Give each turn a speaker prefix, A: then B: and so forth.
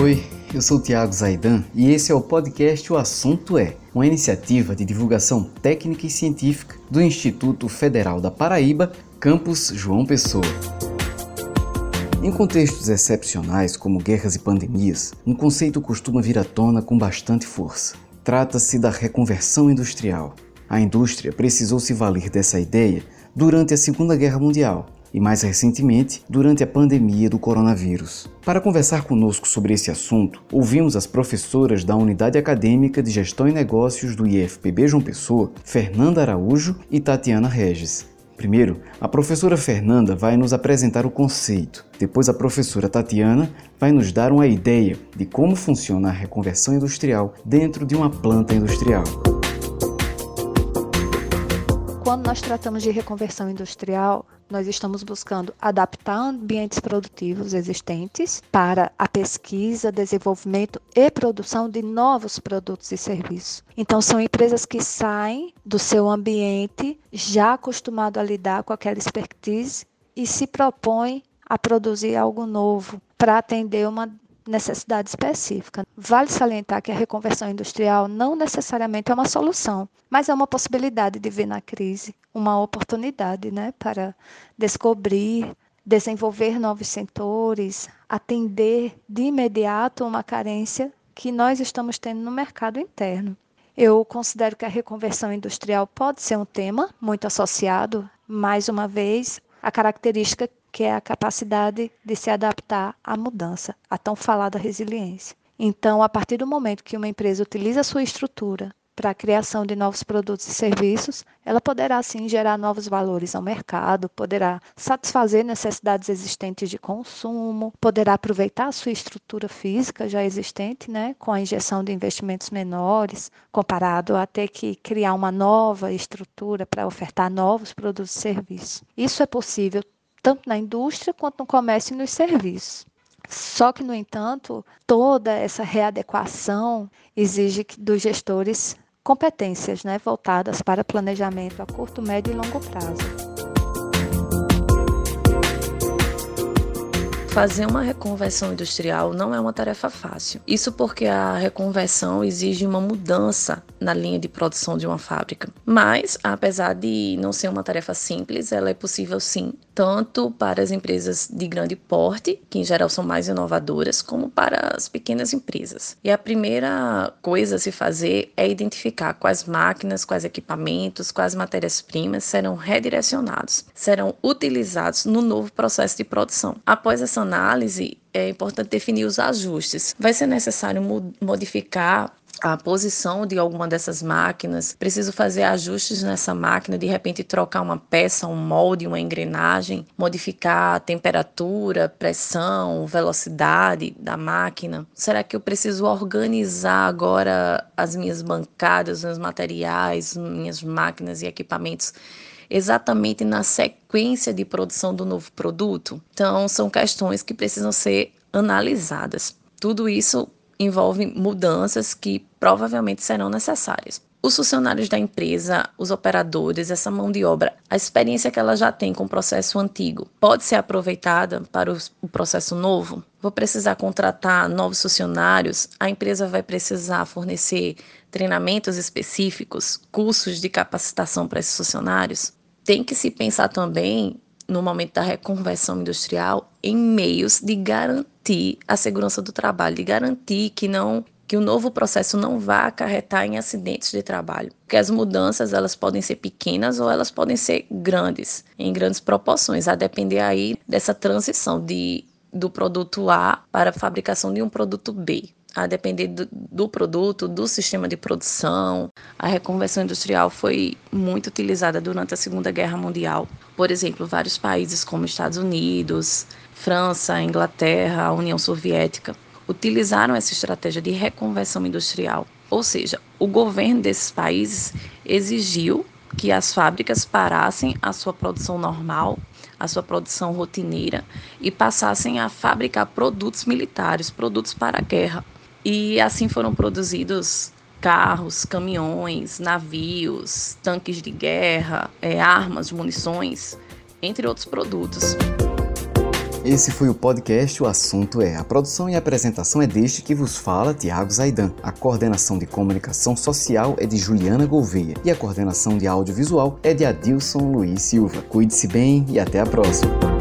A: Oi, eu sou o Tiago Zaidan e esse é o podcast O Assunto É, uma iniciativa de divulgação técnica e científica do Instituto Federal da Paraíba, campus João Pessoa. Em contextos excepcionais como guerras e pandemias, um conceito costuma vir à tona com bastante força. Trata-se da reconversão industrial. A indústria precisou se valer dessa ideia durante a Segunda Guerra Mundial e, mais recentemente, durante a pandemia do coronavírus. Para conversar conosco sobre esse assunto, ouvimos as professoras da Unidade Acadêmica de Gestão e Negócios do IFPB João Pessoa, Fernanda Araújo e Tatiana Regis. Primeiro, a professora Fernanda vai nos apresentar o conceito. Depois, a professora Tatiana vai nos dar uma ideia de como funciona a reconversão industrial dentro de uma planta industrial.
B: Quando nós tratamos de reconversão industrial, nós estamos buscando adaptar ambientes produtivos existentes para a pesquisa, desenvolvimento e produção de novos produtos e serviços. Então, são empresas que saem do seu ambiente já acostumado a lidar com aquela expertise e se propõem a produzir algo novo para atender uma necessidade específica. Vale salientar que a reconversão industrial não necessariamente é uma solução, mas é uma possibilidade de ver na crise uma oportunidade né, para descobrir, desenvolver novos setores, atender de imediato uma carência que nós estamos tendo no mercado interno. Eu considero que a reconversão industrial pode ser um tema muito associado, mais uma vez, à característica que é a capacidade de se adaptar à mudança, a tão falada resiliência. Então, a partir do momento que uma empresa utiliza a sua estrutura para a criação de novos produtos e serviços, ela poderá sim gerar novos valores ao mercado, poderá satisfazer necessidades existentes de consumo, poderá aproveitar a sua estrutura física já existente, né, com a injeção de investimentos menores, comparado a ter que criar uma nova estrutura para ofertar novos produtos e serviços. Isso é possível tanto na indústria quanto no comércio e nos serviços. Só que, no entanto, toda essa readequação exige dos gestores competências né, voltadas para planejamento a curto, médio e longo prazo.
C: Fazer uma reconversão industrial não é uma tarefa fácil. Isso porque a reconversão exige uma mudança na linha de produção de uma fábrica. Mas, apesar de não ser uma tarefa simples, ela é possível sim, tanto para as empresas de grande porte, que em geral são mais inovadoras, como para as pequenas empresas. E a primeira coisa a se fazer é identificar quais máquinas, quais equipamentos, quais matérias-primas serão redirecionados, serão utilizados no novo processo de produção. Após essa análise, é importante definir os ajustes. Vai ser necessário modificar a posição de alguma dessas máquinas, preciso fazer ajustes nessa máquina, de repente trocar uma peça, um molde, uma engrenagem, modificar a temperatura, pressão, velocidade da máquina. Será que eu preciso organizar agora as minhas bancadas, os materiais, minhas máquinas e equipamentos exatamente na sequência de produção do novo produto? Então, são questões que precisam ser analisadas. Tudo isso envolve mudanças que provavelmente serão necessárias. Os funcionários da empresa, os operadores, essa mão de obra, a experiência que ela já tem com o processo antigo, pode ser aproveitada para o processo novo? Vou precisar contratar novos funcionários? A empresa vai precisar fornecer treinamentos específicos, cursos de capacitação para esses funcionários? Tem que se pensar também, no momento da reconversão industrial, em meios de garantir a segurança do trabalho, de garantir que não que o novo processo não vá acarretar em acidentes de trabalho. Porque as mudanças elas podem ser pequenas ou elas podem ser grandes, em grandes proporções, a depender aí dessa transição de, do produto A para a fabricação de um produto B a depender do, do, produto, do sistema de produção. A reconversão industrial foi muito utilizada durante a Segunda Guerra Mundial. Por exemplo, vários países como Estados Unidos, França, Inglaterra, a União Soviética utilizaram essa estratégia de reconversão industrial. Ou seja, o governo desses países exigiu que as fábricas parassem a sua produção normal, a sua produção rotineira e passassem a fabricar produtos militares, produtos para a guerra. E assim foram produzidos carros, caminhões, navios, tanques de guerra, é, armas, munições, entre outros produtos.
A: Esse foi o podcast O Assunto É. A produção e apresentação é deste que vos fala, Tiago Zaidan. A coordenação de comunicação social é de Juliana Gouveia e a coordenação de audiovisual é de Adilson Luiz Silva. Cuide-se bem e até a próxima.